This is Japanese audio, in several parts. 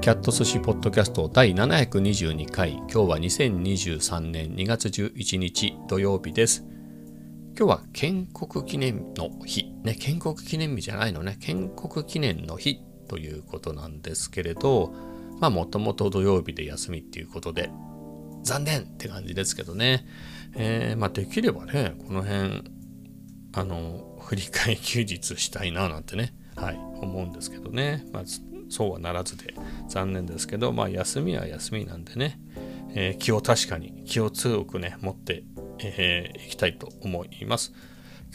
キャット寿司ポッドキャスト第722回。今日は2023年2月11日土曜日です。今日は建国記念の日。ね建国記念日じゃないのね。建国記念の日ということなんですけれどまあもともと土曜日で休みっていうことで残念って感じですけどね、えー、まあできればねこの辺あの振り替え休日したいななんてねはい思うんですけどね、まあ、そうはならずで残念ですけど、まあ、休みは休みなんでね、えー、気を確かに気を強くね持ってい、えー、きたいと思います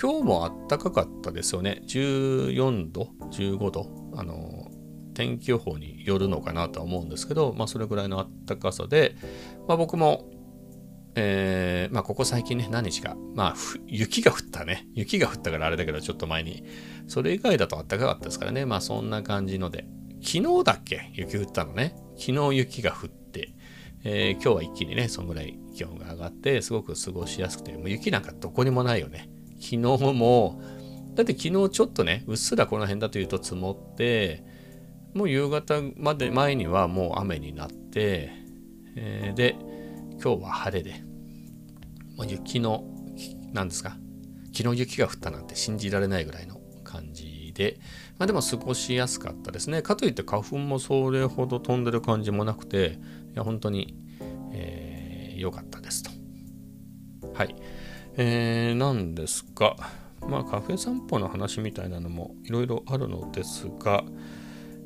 今日もあったかかったですよね14度15度あの天気予報によるのかなとは思うんですけど、まあ、それぐらいのあったかさで、まあ、僕もえー、まあ、ここ最近ね、何日か、まあ、雪が降ったね。雪が降ったからあれだけど、ちょっと前に。それ以外だと暖かかったですからね。まあ、そんな感じので、昨日だっけ？雪降ったのね。昨日雪が降って、えー、今日は一気にね、そんぐらい気温が上がって、すごく過ごしやすくて、もう雪なんかどこにもないよね。昨日も、だって昨日ちょっとね、うっすらこの辺だというと積もって、もう夕方まで前にはもう雨になって、えー、で、今日は晴れで、もう雪の、何ですか、昨日雪が降ったなんて信じられないぐらいの感じで、まあ、でも過ごしやすかったですね。かといって花粉もそれほど飛んでる感じもなくて、いや本当に良、えー、かったですと。はい。えー、なんですが、まあカフェ散歩の話みたいなのもいろいろあるのですが、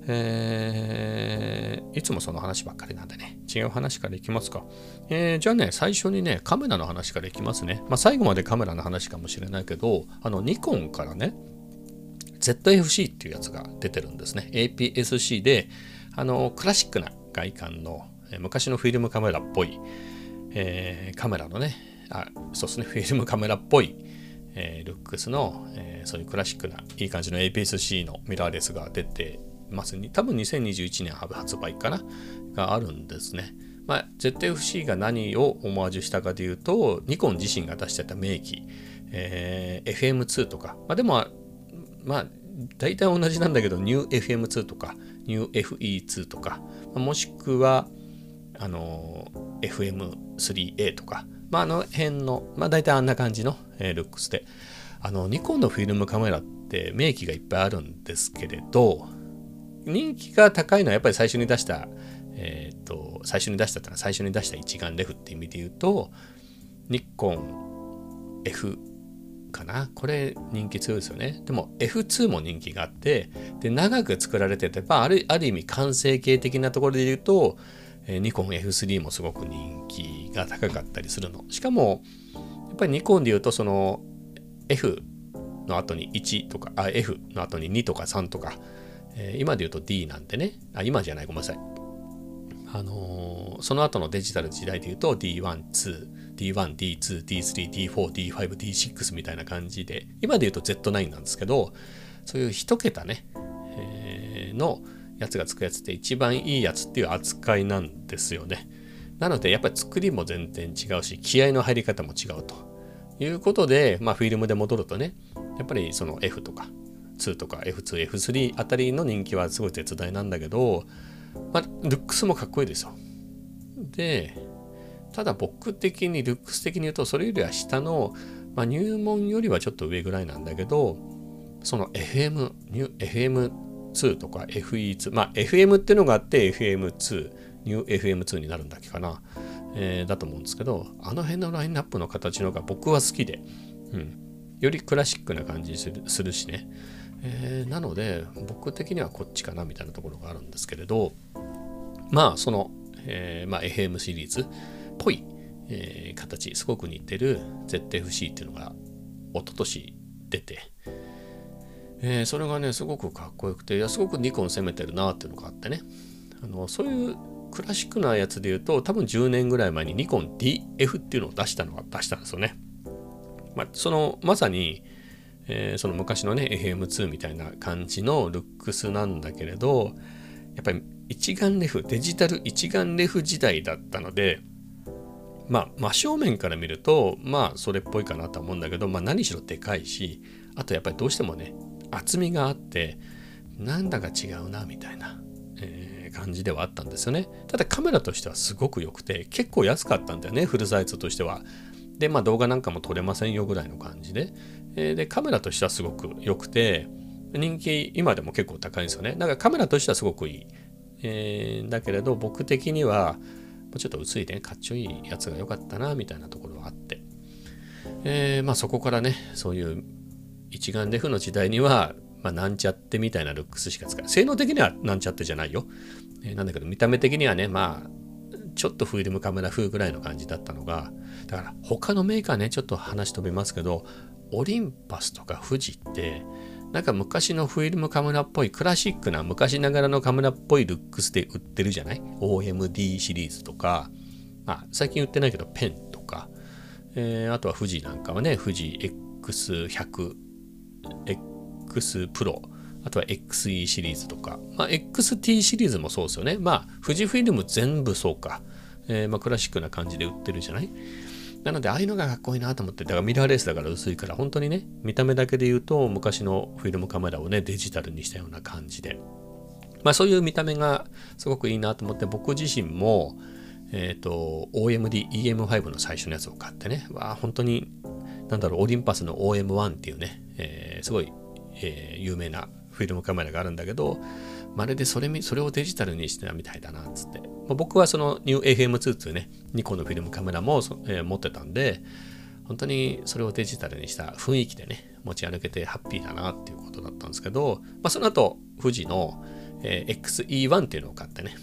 えー、いつもその話ばっかりなんでね、違う話からいきますか。えー、じゃあね、最初にね、カメラの話からいきますね。まあ、最後までカメラの話かもしれないけど、あの、ニコンからね、ZFC っていうやつが出てるんですね。APS-C で、あの、クラシックな外観の、昔のフィルムカメラっぽい、えー、カメラのね、あ、そうですね、フィルムカメラっぽい、えー、ルックスの、えー、そういうクラシックないい感じの APS-C のミラーレスが出てますに、多分2021年発売かな？があるんですね。まあ、ZFC が何をオマージュしたかというと、ニコン自身が出してた名機、えー、FM2 とか、まあ、でもまあ、大体同じなんだけど、NewFM2 とか、NewFE2 とか、もしくは、あの、FM3A とか、まあ、あの辺の、まあ、大体あんな感じの、えー、ルックスで、あの、ニコンのフィルムカメラって名機がいっぱいあるんですけれど、人気が高いのはやっぱり最初に出した、えっ、ー、と、最初に出したってのは最初に出した一眼レフっていう意味で言うと、ニコン F かな。これ人気強いですよね。でも F2 も人気があってで長く作られてて、まあ、あるある意味完成形的なところで言うと、えー、ニコン F3 もすごく人気が高かったりするの。しかもやっぱりニコンで言うとその F の後に1とかあ F の後に2とか3とか、えー、今で言うと D なんてね。あ今じゃない。ごめんなさい。あのー、その後のデジタル時代で言うと D1、2 D1、D2、D3、D4、D5、D6 みたいな感じで、今で言うと Z9 なんですけど、そういう一桁ね、えー、のやつがつくやつって一番いいやつっていう扱いなんですよね。なので、やっぱり作りも全然違うし、気合の入り方も違うということで、まあフィルムで戻るとね、やっぱりその F とか2とか F2、F3 あたりの人気はすごい絶大なんだけど、まあ、ルックスもかっこいいですよ。で、ただ僕的にルックス的に言うとそれよりは下の、まあ、入門よりはちょっと上ぐらいなんだけどその FM FM2 とか FE2 まあ FM っていうのがあって FM2 ニュー FM2 になるんだっけかな、えー、だと思うんですけどあの辺のラインナップの形のが僕は好きで、うん、よりクラシックな感じするするしね、えー、なので僕的にはこっちかなみたいなところがあるんですけれどまあその、えーまあ、FM シリーズ。ぽい、えー、形、すごく似てる ZFC っていうのが一昨年出て、えー、それがね、すごくかっこよくて、いやすごくニコン攻めてるなっていうのがあってね、あのそういうクラシックなやつで言うと、多分10年ぐらい前にニコン DF っていうのを出したのは出したんですよね。まあ、その、まさに、えー、その昔のね、FM2 みたいな感じのルックスなんだけれど、やっぱり一眼レフ、デジタル一眼レフ時代だったので、まあ真正面から見るとまあそれっぽいかなと思うんだけど、まあ、何しろでかいしあとやっぱりどうしてもね厚みがあってなんだか違うなみたいな、えー、感じではあったんですよね。ただカメラとしてはすごく良くて結構安かったんだよねフルサイズとしては。でまあ動画なんかも撮れませんよぐらいの感じで。えー、でカメラとしてはすごく良くて人気今でも結構高いんですよね。だからカメラとしてはすごくいい。えー、だけれど僕的にはちょっと薄いねかっちょいいやつが良かったなみたいなところはあって。えー、まあそこからねそういう一眼レフの時代にはまあ、なんちゃってみたいなルックスしか使え性能的にはなんちゃってじゃないよ。えー、なんだけど、見た目的にはね、まあ、ちょっとフィルムカメラ風ぐらいの感じだったのが、だから他のメーカーね、ちょっと話飛びますけど、オリンパスとか富士って、なんか昔のフィルムカメラっぽいクラシックな昔ながらのカメラっぽいルックスで売ってるじゃない ?OMD シリーズとか、まあ最近売ってないけどペンとか、えー、あとは富士なんかはね、富士 X100、X Pro、あとは XE シリーズとか、まあ、XT シリーズもそうですよね。まあ、富士フィルム全部そうか。えー、まあ、クラシックな感じで売ってるじゃない？なので、ああいうのがかっこいいなと思って、だからミラーレースだから薄いから、本当にね、見た目だけで言うと、昔のフィルムカメラをね、デジタルにしたような感じで。まあ、そういう見た目がすごくいいなと思って、僕自身も、えっ、ー、と、OMD EM5 の最初のやつを買ってね、わあ、本当に、なんだろう、オリンパスの OM1 っていうね、えー、すごいえー、有名なフィルムカメラがあるんだけど、まるでそれそれをデジタルにしてたみたいだなっつって。まあ、僕はそのニュー FM2 っていうね、ニコのフィルムカメラも、えー、持ってたんで、本当にそれをデジタルにした雰囲気でね、持ち歩けてハッピーだなっていうことだったんですけど、まあ、その後、富士の、えー、XE1 っていうのを買ってね、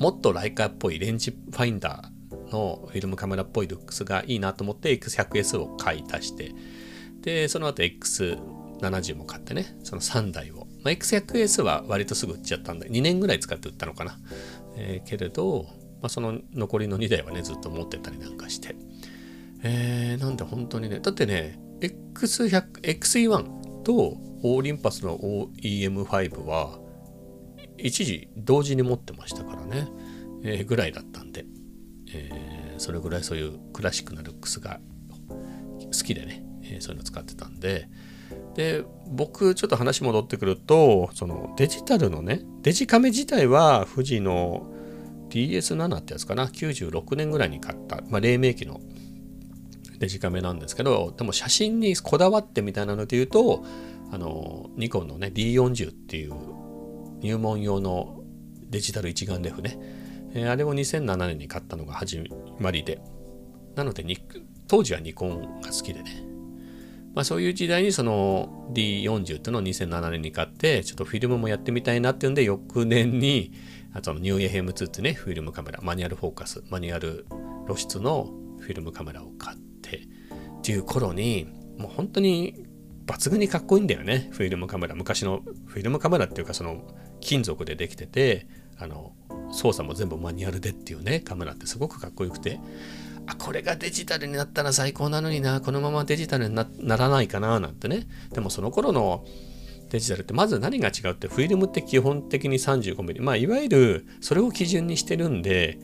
もっとライカっぽいレンジファインダーのフィルムカメラっぽいルックスがいいなと思って X100S を買い足して、で、その後 X 70も買ってね、その3台を。まあ、X100S は割とすぐ売っちゃったんで、2年ぐらい使って売ったのかな。えー、けれど、まあ、その残りの2台はね、ずっと持ってたりなんかして。えー、なんで本当にね、だってね、X100、XE1 とオーリンパスの OEM5 は、一時同時に持ってましたからね、えー、ぐらいだったんで、えー、それぐらいそういうクラシックなルックスが好きでね、えー、そういうの使ってたんで、で僕ちょっと話戻ってくるとそのデジタルのねデジカメ自体は富士の DS7 ってやつかな96年ぐらいに買った、まあ、黎明期のデジカメなんですけどでも写真にこだわってみたいなので言うとあのニコンのね D40 っていう入門用のデジタル一眼レフね、えー、あれを2007年に買ったのが始まりで。なので当時はニコンが好きでね。まあ、そういう時代にその D40 っていうのを2007年に買ってちょっとフィルムもやってみたいなっていうんで翌年にあとのニューエヘム2ってねフィルムカメラマニュアルフォーカスマニュアル露出のフィルムカメラを買ってっていう頃にもう本当に抜群にかっこいいんだよねフィルムカメラ。昔のフィルムカメラっていうかその金属でできててあの操作も全部マニュアルでっていうねカメラってすごくかっこよくて。あこれがデジタルになったら最高なのになこのままデジタルにならないかななんてね。でもその頃のデジタルってまず何が違うってフィルムって基本的に 35mm まあいわゆるそれを基準にしてるんで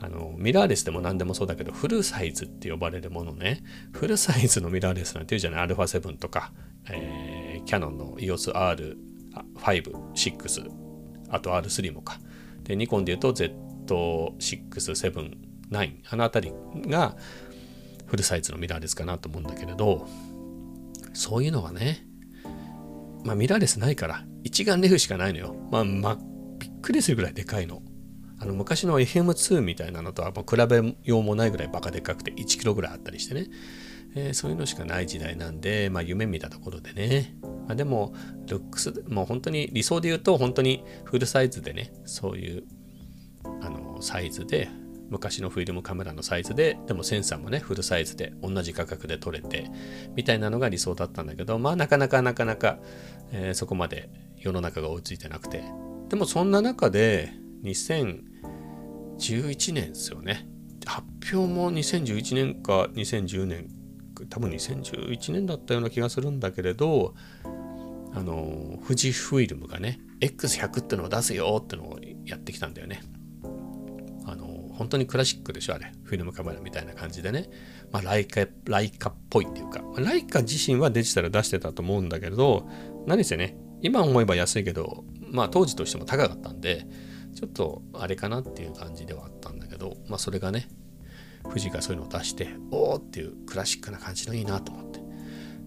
あのミラーレスでも何でもそうだけどフルサイズって呼ばれるものね。フルサイズのミラーレスなんていうじゃない？α7 とか、えー、キャノンの EOS R56 あと R3 もか。でニコンで言うと Z6-7 9あの辺りがフルサイズのミラーレスかなと思うんだけれどそういうのはねまあミラーレスないから一眼レフしかないのよ。まあ、まあ、びっくりするぐらいでかいの。あの昔の FM2 みたいなのとはもう比べようもないぐらいバカでかくて1キロぐらいあったりしてね、えー、そういうのしかない時代なんで、まあ夢見たところでね、まあ、でもルックスもう本当に理想で言うと本当にフルサイズでねそういうあのサイズで昔のフィルムカメラのサイズででもセンサーもねフルサイズで同じ価格で撮れてみたいなのが理想だったんだけどまあなかなかなかなか、えー、そこまで世の中が追いついてなくて。でもそんな中で2011年ですよね。発表も2011年か2010年多分2011年だったような気がするんだけれどあの富士フィルムがね X100 ってのを出すよってのをやってきたんだよね。本当にクラシックでしょあれフィルムカメラみたいな感じでね、まあ、ライカライカっぽいっていうか、まあ、ライカ自身はデジタル出してたと思うんだけれど何せね今思えば安いけどまあ当時としても高かったんでちょっとあれかなっていう感じではあったんだけど、まあそれがね、富士がそういうのを出して、おおっていうクラシックな感じのいいなと思って。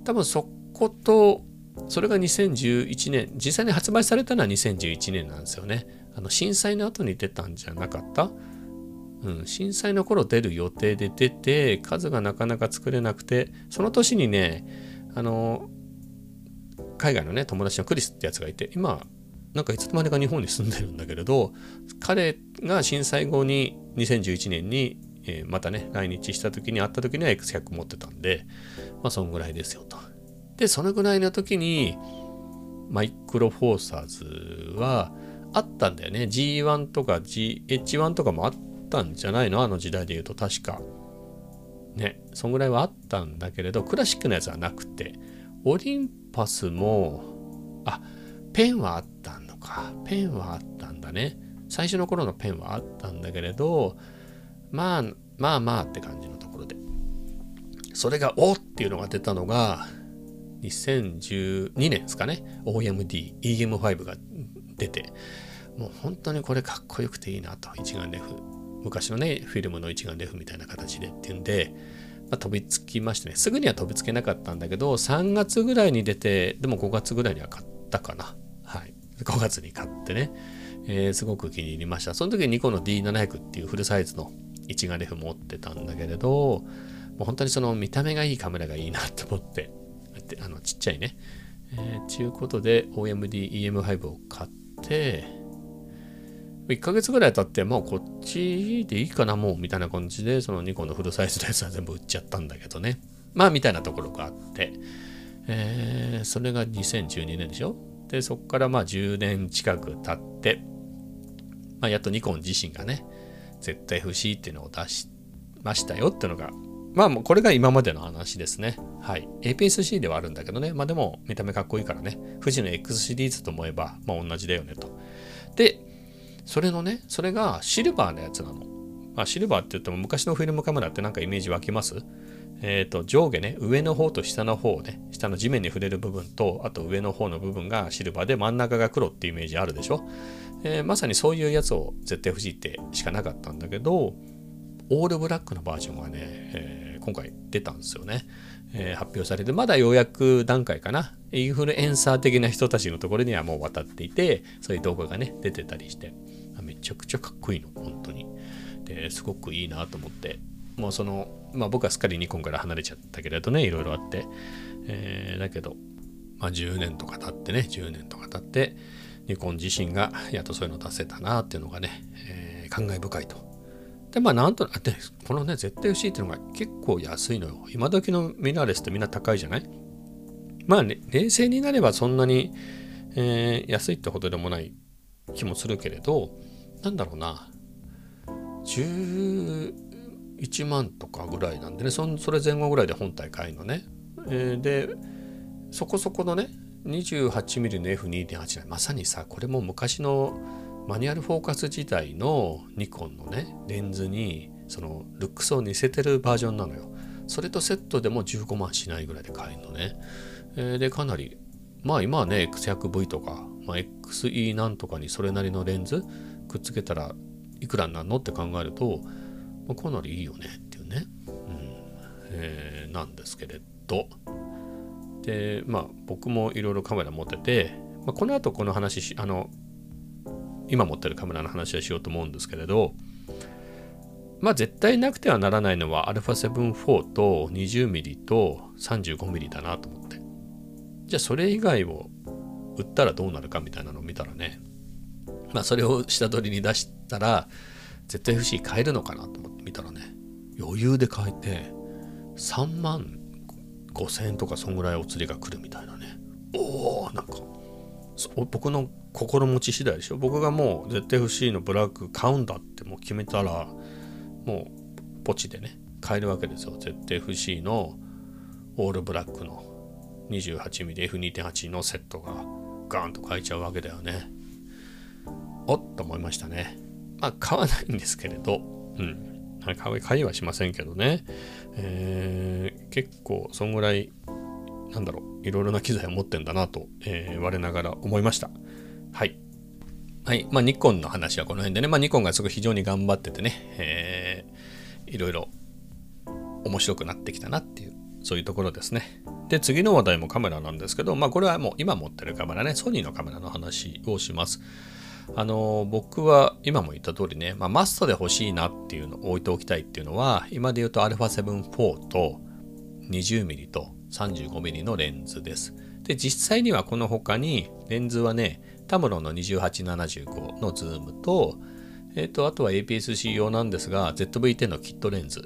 多分そこと、それが2011年、実際に発売されたのは2011年なんですよね。あの震災の後に出たんじゃなかったうん、震災の頃出る予定で出て、数がなかなか作れなくて、その年にね、あの、海外のね、友達のクリスってやつがいて、今、なんかいつの間にか日本に住んでるんだけれど、彼が震災後に2011年に、えー、またね、来日した時に会った時には X100 持ってたんで、まあそんぐらいですよと。で、そのぐらいの時に、マイクロフォーサーズはあったんだよね。G1 とか GH1 とかもあったたんじゃないの？あの時代で言うと確か。ね、そんぐらいはあったんだけれど、クラシックのやつはなくて、オリンパスも、あ、ペンはあったのか。ペンはあったんだね。最初の頃のペンはあったんだけれど、まあ、まあまあって感じのところで。それが、おっていうのが出たのが、2012年ですかね。OMD、EM5 が出て、もう本当にこれかっこよくていいなと。一眼レフ。昔のね、フィルムの一眼レフみたいな形でっていうんで、まあ、飛びつきましてね。すぐには飛びつけなかったんだけど、3月ぐらいに出て、でも5月ぐらいには買ったかな。はい。5月に買ってね、えー、すごく気に入りました。その時にニコの D700 っていうフルサイズの一眼レフ持ってたんだけれど、もう本当にその見た目がいいカメラがいいなって思って、あのちっちゃいね。えー、ちゅうことで OMD EM5 を買って、1ヶ月ぐらい経って、もうこっちでいいかな、もう、みたいな感じで、そのニコンのフルサイズのやつは全部売っちゃったんだけどね。まあ、みたいなところがあって、えー、それが2012年でしょ？で、そこからまあ10年近く経って、まあ、やっとニコン自身がね、絶対欲しいっていうのを出しましたよっていうのが、まあもうこれが今までの話ですね。はい。APS-C ではあるんだけどね。まあでも見た目かっこいいからね。富士の X シリーズと思えば、まあ同じだよねと。で、それのね、それがシルバーのやつなの。まあシルバーって言っても昔のフィルムカメラってなんかイメージ湧きます？えっ、ー、と、上下ね、上の方と下の方ね、下の地面に触れる部分と、あと上の方の部分がシルバーで真ん中が黒っていうイメージあるでしょ、えー、まさにそういうやつを絶対欲しいってしかなかったんだけど、オールブラックのバージョンがね、えー、今回出たんですよね、えー、発表されて、まだようやく段階かな？インフルエンサー的な人たちのところにはもう渡っていて、そういう動画がね、出てたりして、ちゃくちゃかっこいいの、本当に。で、すごくいいなと思って、もうその、まあ僕はすっかりニコンから離れちゃったけれどね、いろいろあって。えー、だけど、まあ10年とか経ってね、10年とか経って、ニコン自身がやっとそういうの出せたなっていうのがね、えー、感慨深いと。で、まあなんとなく、このね、絶対欲しいっていうのが結構安いのよ。今時のミラーレスってみんな高いじゃない？まあね、冷静になればそんなに、えー、安いってほどでもない気もするけれど、なんだろうな、11万とかぐらいなんでね。そそれ前後ぐらいで本体買いのね、えー、でそこそこのね 28mm の F2.8 まさにさこれも昔のマニュアルフォーカス時代のニコンのねレンズにそのルックスを似せてるバージョンなのよ。それとセットでも15万しないぐらいで買えるのね、えー、でかなりまあ今はね X100V とか、まあ、XE なんとかにそれなりのレンズくっつけたらいくらになるのって考えるとまあ、かなりいいよねっていうね、うん。えー、なんですけれど。でまあ僕もいろいろカメラ持ってて、まあ、この後この話あの今持ってるカメラの話はしようと思うんですけれどまあ絶対なくてはならないのは α7-4 と 20mm と 35mm だなと思って。じゃあそれ以外を売ったらどうなるかみたいなのを見たらねまあそれを下取りに出したら絶対 FC 買えるのかなと思って見たらね余裕で買えて3万5000円とかそんぐらいお釣りが来るみたいなね。おおなんか僕の心持ち次第でしょ。僕がもう ZFC のブラック買うんだってもう決めたらもうポチでね買えるわけですよ。ZFC のオールブラックの 28mmF2.8 のセットがガーンと買えちゃうわけだよね。おっと思いましたねまあ、買わないんですけれど、うん。買い買いはしませんけどね。えー、結構、そんぐらい、なんだろう、いろいろな機材を持ってんだなと、えー、我ながら思いました。はい。はい。まあ、ニコンの話はこの辺でね、まあ、ニコンがすごい非常に頑張っててね、えー、いろいろ面白くなってきたなっていう、そういうところですね。で、次の話題もカメラなんですけど、まあ、これはもう今持ってるカメラね、ソニーのカメラの話をします。あの、僕は今も言った通りね、まあ、マストで欲しいなっていうのを置いておきたいっていうのは、今で言うと α7-4 と 20mm と 35mm のレンズです。で、実際にはこの他にレンズはね、タムロンの2875のズームと、えっ、ー、と、あとは APS-C 用なんですが、ZV-10 のキットレンズ、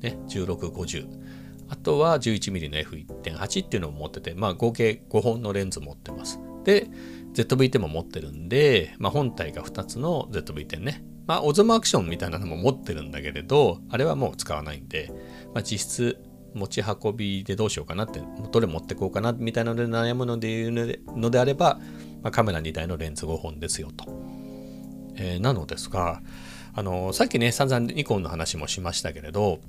ね、1650。あとは 11mm の F1.8 っていうのを持ってて、まあ合計5本のレンズ持ってます。で、ZV-10 も持ってるんで、まあ本体が2つの ZV-10 ね。まあオズマアクションみたいなのも持ってるんだけれど、あれはもう使わないんで、まあ実質持ち運びでどうしようかなって、どれ持ってこうかなみたいなので悩むので言うのであれば、まあ、カメラ2台のレンズ5本ですよと。えー、なのですが、あのさっきね、散々ニコンの話もしましたけれど、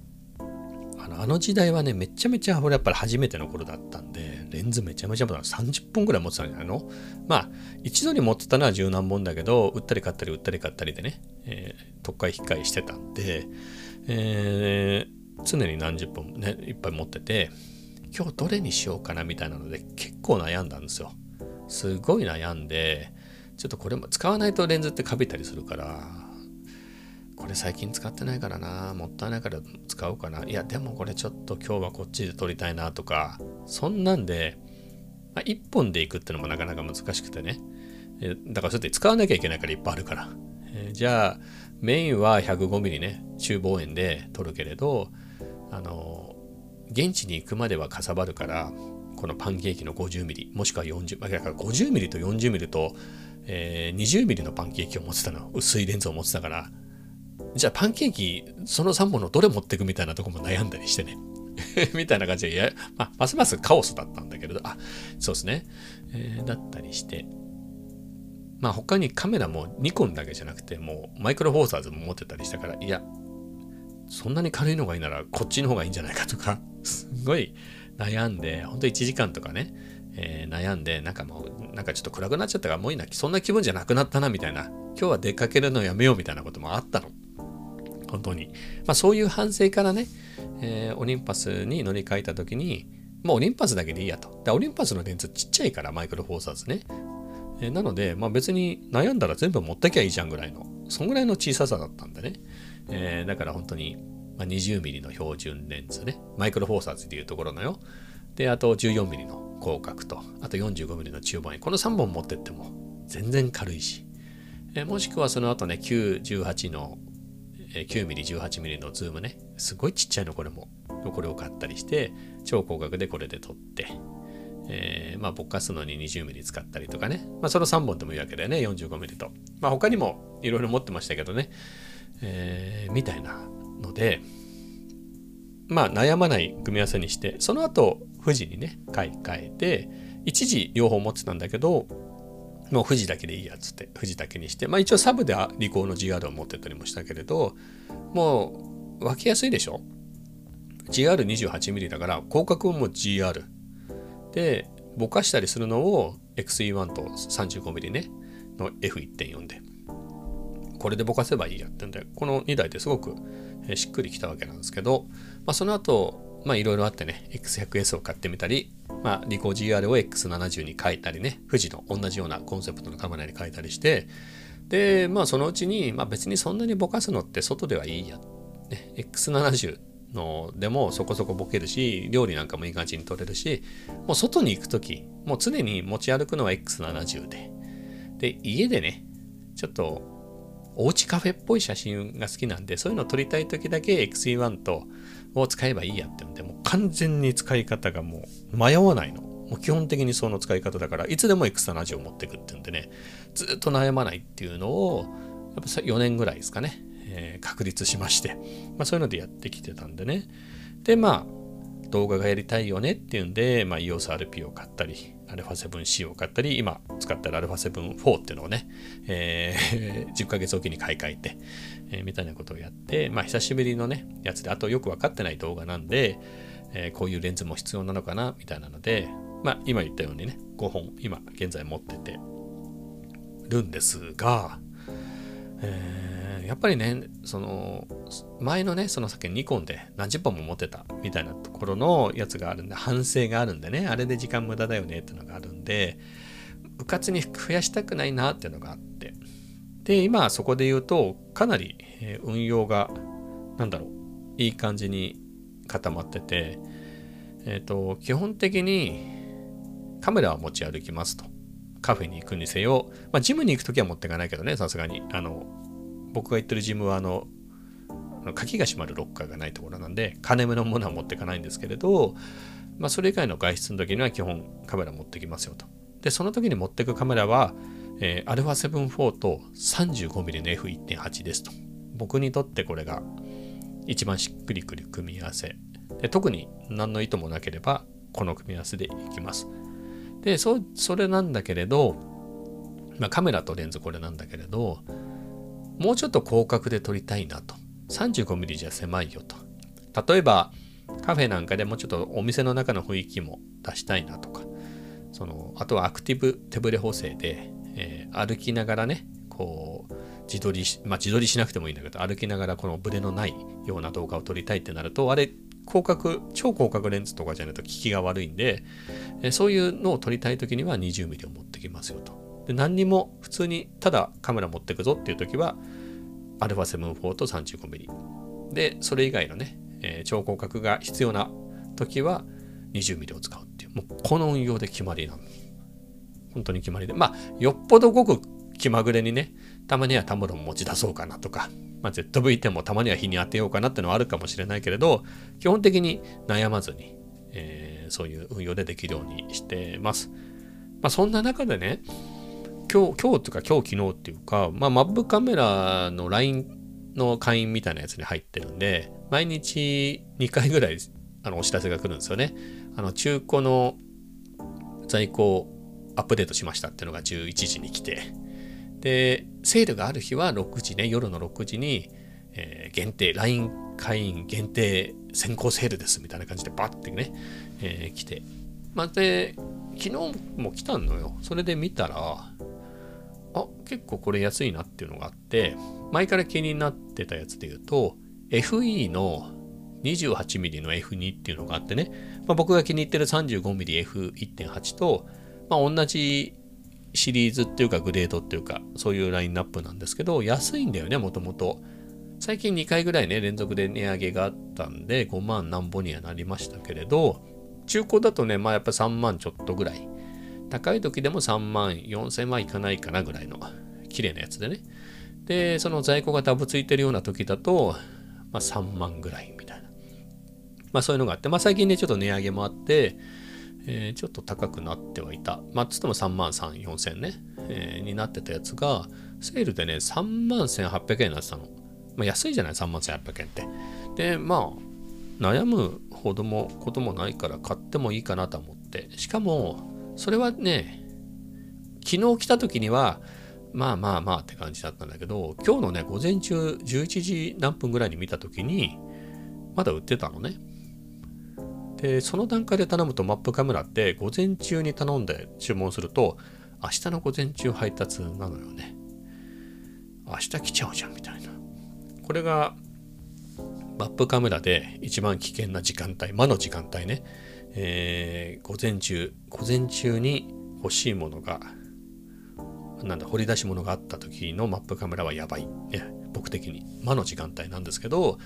あのあの時代はね、めちゃめちゃ俺やっぱり初めての頃だったんで、レンズめちゃめちゃ30本ぐらい持ってたんじゃないのまあ、一度に持ってたのは十何本だけど、売ったり買ったり売ったり買ったりでね、えー、特会引っかえしてたんで、えー、常に何十本ね、いっぱい持ってて、今日どれにしようかなみたいなので結構悩んだんですよ。すごい悩んでちょっとこれも使わないとレンズってかびたりするからこれ最近使ってないからな。もったいないから使おうかな。いやでもこれちょっと今日はこっちで撮りたいなとか。そんなんで、まあ、1本でいくってのもなかなか難しくてね。だからそうやって使わなきゃいけないからいっぱいあるから、えー、じゃあメインは 105mm ね中望遠で撮るけれどあの現地に行くまではかさばるからこのパンケーキの 50mm もしくは 40mm だから 50mm と 40mm と、えー、20mm のパンケーキを持ってたの。薄いレンズを持ってたから。じゃあパンケーキその3本のどれ持っていくみたいなとこも悩んだりしてね みたいな感じで、や、まあ、ますますカオスだったんだけれど、あ、そうですね。えー、だったりして、まあ他にカメラもニコンだけじゃなくて、もうマイクロフォーサーズも持ってたりしたから、いや、そんなに軽いのがいいならこっちの方がいいんじゃないかとか、すごい悩んで、ほんと1時間とかね、えー、悩んで、なんかもう、なんかちょっと暗くなっちゃったからもういいな、そんな気分じゃなくなったな、みたいな。今日は出かけるのやめよう、みたいなこともあったの。本当に。まあそういう反省からね、えー、オリンパスに乗り換えた時に、もうオリンパスだけでいいやと。で、オリンパスのレンズちっちゃいから、マイクロフォーサーズね。えー、なので、まあ別に悩んだら全部持ってきゃいいじゃんぐらいの、そんぐらいの小ささだったんでね。えー、だから本当に、まあ、20mm の標準レンズね。マイクロフォーサーズでいうところのよ。で、あと 14mm の広角と、あと 45mm の中望遠、この3本持ってっても全然軽いし。えもしくはその後ね、918の 9mm、18mm のズームね。すごいちっちゃいのこれも。これを買ったりして、超広角でこれで撮って、えー、まあ、ぼかすのに 20mm 使ったりとかね。まあ、その3本でもいいわけだよね、45mm と。まあ、他にもいろいろ持ってましたけどね。えー、みたいなので、まあ悩まない組み合わせにして、その後富士にね、買い替えて、一時両方持ってたんだけど、もう富士だけでいいやつって、富士だけにして、まあ一応サブでリコーの GR を持ってたりもしたけれど、もう分けやすいでしょ ?GR28mm だから広角も GR。で、ぼかしたりするのを XE1 と 35mm ね、の F1.4 で。これでぼかせばいいやってんで、この2台ですごくしっくりきたわけなんですけど、まあ、その後、まあいろいろあってね、X100S を買ってみたり、まあリコ GR を X70 に変えたりね、富士の同じようなコンセプトのカメラに変えたりして、で、まあそのうちに、まあ別にそんなにぼかすのって外ではいいや。ね、X70 のでもそこそこボケるし、料理なんかもいい感じに撮れるし、もう外に行くとき、もう常に持ち歩くのは X70 で。で、家でね、ちょっとおうちカフェっぽい写真が好きなんで、そういうのを撮りたい時だけ XE1 とを使えばいいやってんで、もう完全に使い方がもう迷わないの。もう基本的にその使い方だから、いつでも X70 を持ってくってんでね、ずっと悩まないっていうのを、やっぱ4年ぐらいですかね、えー、確立しまして、まあそういうのでやってきてたんでね。で、まあ、動画がやりたいよねっていうんで、まあ、EOSRP を買ったり、α7C を買ったり、今使ってる α7-4 っていうのをね、えー、10ヶ月おきに買い替えて、え、みたいなことをやって、まあ、久しぶりのね、やつで、あとよくわかってない動画なんで、え、こういうレンズも必要なのかな、みたいなので、まあ、今言ったようにね、5本、今現在持ってて、るんですが、えー、やっぱりねその前のねその先ニコンで何十本も持ってたみたいなところのやつがあるんで反省があるんでねあれで時間無駄だよねっていうのがあるんでうかつに増やしたくないなっていうのがあってで今そこで言うとかなり運用がなんだろういい感じに固まっててえっ、ー、と基本的にカメラは持ち歩きますとカフェに行くにせよ、まあ、ジムに行くときは持っていかないけどね、さすがに。あの、僕が行ってるジムは、あの、鍵が閉まるロッカーがないところなんで、金目のものは持っていかないんですけれど、まあ、それ以外の外出の時には基本カメラ持ってきますよと。で、その時に持ってくカメラは、えー、α7 4と 35mm の F1.8 ですと。僕にとってこれが一番しっくりくる組み合わせ。で特に何の意図もなければ、この組み合わせでいきます。で、そそれなんだけれど、まあ、カメラとレンズこれなんだけれど、もうちょっと広角で撮りたいなと。35mm じゃ狭いよと。例えば、カフェなんかでもうちょっとお店の中の雰囲気も出したいなとか、そのあとはアクティブ手ブレ補正で、えー、歩きながらね、こう、自撮りし、まあ自撮りしなくてもいいんだけど、歩きながらこのブレのないような動画を撮りたいってなると、あれ、広角、超広角レンズとかじゃないと効きが悪いんで、えそういうのを撮りたい時には 20mm を持ってきますよと。で何にも普通にただカメラ持ってくぞっていう時は α7-4 と 35mm。で、それ以外のね、えー、超広角が必要な時は 20mm を使うっていう、もうこの運用で決まりなの。本当に決まりで。まあ、よっぽどごく気まぐれにね、たまにはタムロン持ち出そうかなとか、まあ、ZV-10 もたまには日に当てようかなってのはあるかもしれないけれど、基本的に悩まずに、えー、そういう運用でできるようにしてます。まあ、そんな中でね、今日、今日っていうか今日昨日っていうか、まあ、マップカメラの LINE の会員みたいなやつに入ってるんで、毎日2回ぐらいあのお知らせが来るんですよね。あの中古の在庫アップデートしましたっていうのが11時に来て、で、セールがある日は6時ね、夜の6時に、えー、限定、LINE 会員限定先行セールですみたいな感じでバッてね、えー、来て。まあ、で、昨日も来たのよ。それで見たら、あ、結構これ安いなっていうのがあって、前から気になってたやつで言うと、FE の 28mm の F2 っていうのがあってね、まあ、僕が気に入ってる 35mmF1.8 と、まあ、同じシリーズっていうかグレードっていうかそういうラインナップなんですけど安いんだよねもともと。最近2回ぐらいね連続で値上げがあったんで5万何ぼにはなりましたけれど中古だとねまあやっぱ3万ちょっとぐらい。高い時でも3万4000万いかないかなぐらいの綺麗なやつでね。でその在庫がダブついてるような時だと、まあ、3万ぐらいみたいな。まあそういうのがあって、まあ最近ねちょっと値上げもあってえー、ちょっと高くなってはいた。まあ、つっても3万3、4千ね、えー、になってたやつが、セールでね、3万1800円になってたの。まあ、安いじゃない ?3 万1800円って。で、まあ、悩むほどもこともないから買ってもいいかなと思って。しかも、それはね、昨日来た時には、まあまあまあって感じだったんだけど、今日のね、午前中11時何分ぐらいに見た時に、まだ売ってたのね。で、その段階で頼むとマップカメラって午前中に頼んで注文すると明日の午前中配達なのよね。明日来ちゃうじゃんみたいな。これがマップカメラで一番危険な時間帯、魔の時間帯ね。えー、午前中、午前中に欲しいものが、なんだ、掘り出し物があった時のマップカメラはやばい。ね、僕的に。魔の時間帯なんですけど、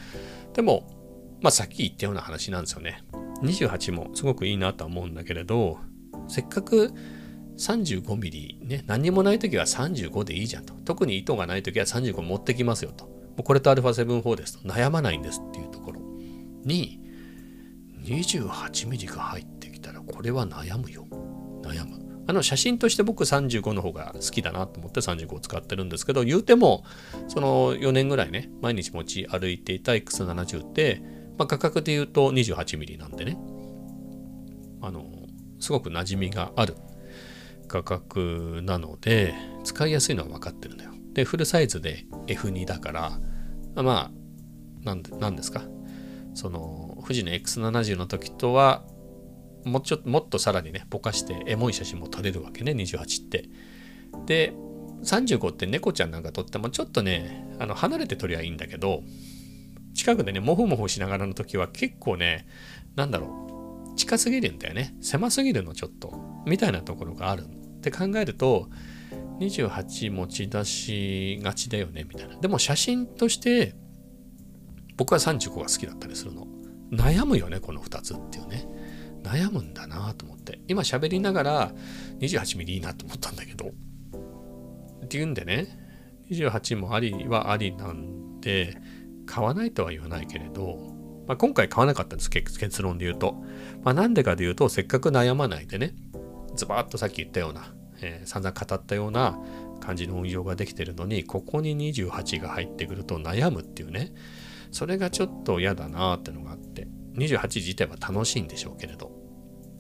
でも、まあさっき言ったような話なんですよね。28もすごくいいなとは思うんだけれど、せっかく 35mm ね、何にもない時は35でいいじゃんと。特に糸がない時は35持ってきますよと。もうこれと α7-4 ですと。悩まないんですっていうところに、28mm が入ってきたらこれは悩むよ。悩む。あの写真として僕35の方が好きだなと思って35を使ってるんですけど、言うても、その4年ぐらいね、毎日持ち歩いていた X70 って、まあ、価格で言うと 28mm なんでね、あの、すごく馴染みがある価格なので、使いやすいのは分かってるんだよ。で、フルサイズで F2 だから、まあ、なんで、なんですか？その、富士の X70 の時とは、もうちょっと、もっとさらにね、ぼかしてエモい写真も撮れるわけね、28って。で、35って猫ちゃんなんかとってもちょっとね、あの離れて撮りゃいいんだけど、近くでね、モフモフしながらの時は結構ね、なんだろう、近すぎるんだよね。狭すぎるのちょっと。みたいなところがあるって考えると、28持ち出しがちだよね、みたいな。でも写真として、僕は35が好きだったりするの。悩むよね、この2つっていうね。悩むんだなと思って。今喋りながら 28mm いいなと思ったんだけど。っていうんでね、28もありはありなんで、買わないとは言わないけれど、まあ、今回買わなかったんです、結論で言うと。まあ、なんでかで言うと、せっかく悩まないでね、ズバッとさっき言ったような、えー、散々語ったような感じの運用ができてるのに、ここに28が入ってくると悩むっていうね、それがちょっと嫌だなってのがあって、28自体は楽しいんでしょうけれど、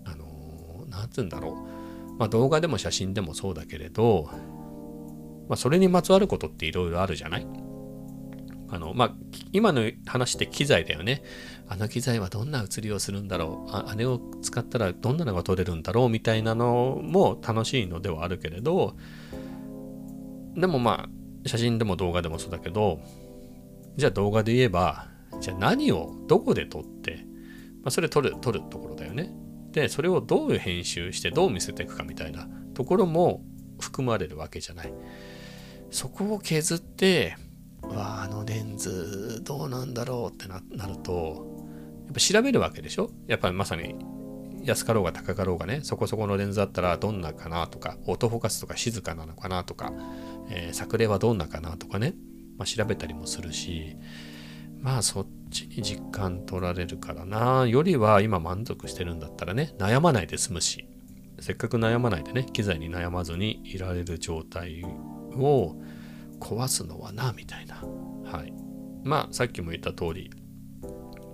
あのー、つうんだろう。まあ動画でも写真でもそうだけれど、まあそれにまつわることっていろいろあるじゃない？あの、まあ、今の話って機材だよね。あの機材はどんな写りをするんだろうあ。あれを使ったらどんなのが撮れるんだろうみたいなのも楽しいのではあるけれど、でもまあ、写真でも動画でもそうだけど、じゃあ動画で言えば、じゃあ何をどこで撮って、まあ、それ撮る、撮るところだよね。で、それをどういう編集してどう見せていくかみたいなところも含まれるわけじゃない。そこを削って、レンズどうなんだろうってなるとやっぱ調べるわけでしょ？やっぱりまさに安かろうが高かろうがねそこそこのレンズだったらどんなかなとかオートフォーカスとか静かなのかなとか、えー、作例はどんなかなとかね、まあ、調べたりもするしまあそっちに実感取られるからなよりは今満足してるんだったらね悩まないで済むしせっかく悩まないでね機材に悩まずにいられる状態を壊すのはな、みたいな。はい。まあ、さっきも言った通り、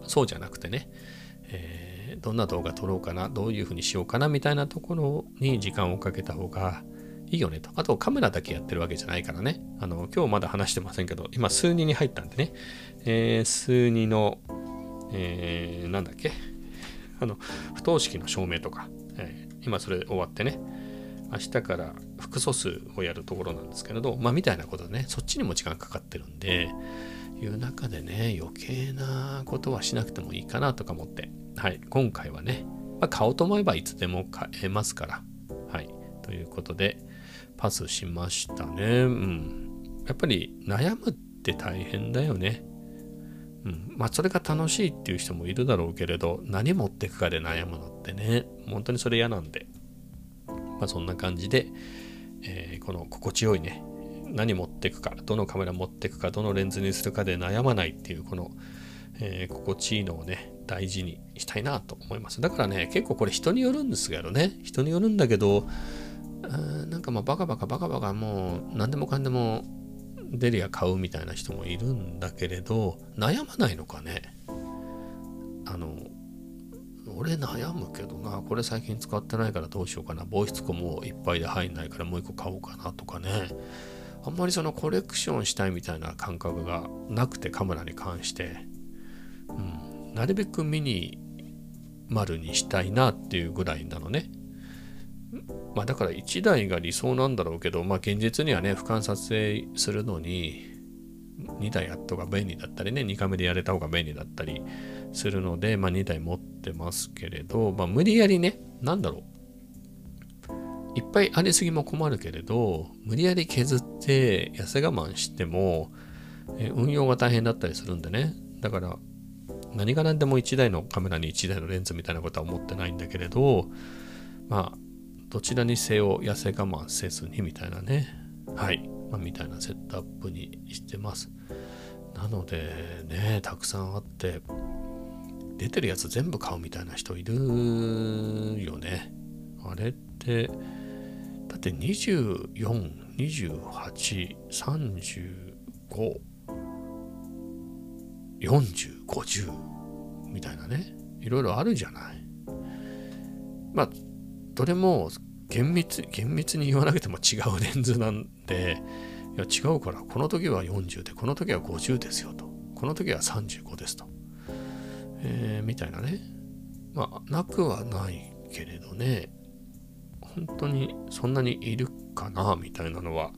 そうじゃなくてね、えー、どんな動画撮ろうかな、どういうふうにしようかな、みたいなところに時間をかけた方がいいよねと。あと、カメラだけやってるわけじゃないからね。あの、今日まだ話してませんけど、今、数2に入ったんでね、えー、数2の、えー、なんだっけ、あの、不等式の照明とか、えー、今それ終わってね、明日から複素数をやるところなんですけれど、まあみたいなことでね、そっちにも時間かかってるんで、いう中でね、余計なことはしなくてもいいかなとか思って、はい、今回はね、まあ、買おうと思えばいつでも買えますから、はい、ということで、パスしましたね。うん。やっぱり悩むって大変だよね。うん。まあ、それが楽しいっていう人もいるだろうけれど、何持ってくかで悩むのってね、本当にそれ嫌なんで。まあ、そんな感じで、えー、この心地よいね、何持ってくか、どのカメラ持ってくか、どのレンズにするかで悩まないっていう、この、えー、心地いいのをね、大事にしたいなと思います。だからね、結構これ人によるんですけどね、人によるんだけど、なんかまあバカバカバカバカもう何でもかんでもデリア買うみたいな人もいるんだけれど、悩まないのかね。あの、俺悩むけどなこれ最近使ってないからどうしようかな。防湿庫もいっぱいで入んないからもう一個買おうかなとかね。あんまりそのコレクションしたいみたいな感覚がなくてカメラに関して、うん、なるべくミニ丸にしたいなっていうぐらいなのね。まあだから1台が理想なんだろうけどまあ現実にはね俯瞰撮影するのに2台あった方が便利だったりね2カメでやれた方が便利だったりするので、まあ、2台持ってますけれど、まあ、無理やりね、なんだろう。いっぱいありすぎも困るけれど、無理やり削って痩せ我慢しても、え運用が大変だったりするんでね。だから、何が何でも1台のカメラに1台のレンズみたいなことは思ってないんだけれど、まあ、どちらにせよ痩せ我慢せずにみたいなね。はい。まあ、みたいなセットアップにしてます。なのでね、たくさんあって、出てるやつ全部買うみたいな人いるよね。あれって、だって24、28、35、40、50みたいなね。いろいろあるじゃない。まあ、どれも厳密、厳密に言わなくても違うレンズなんで、いや違うから、この時は40で、この時は50ですよと。この時は35ですと。えー、みたいなね。まあ、なくはないけれどね、本当にそんなにいるかな、みたいなのは、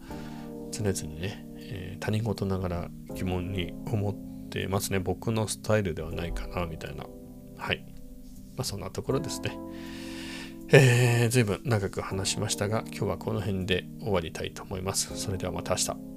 常々ね、えー、他人事ながら疑問に思ってますね。僕のスタイルではないかな、みたいな。はい。まあ、そんなところですね。えー、随分長く話しましたが、今日はこの辺で終わりたいと思います。それではまた明日。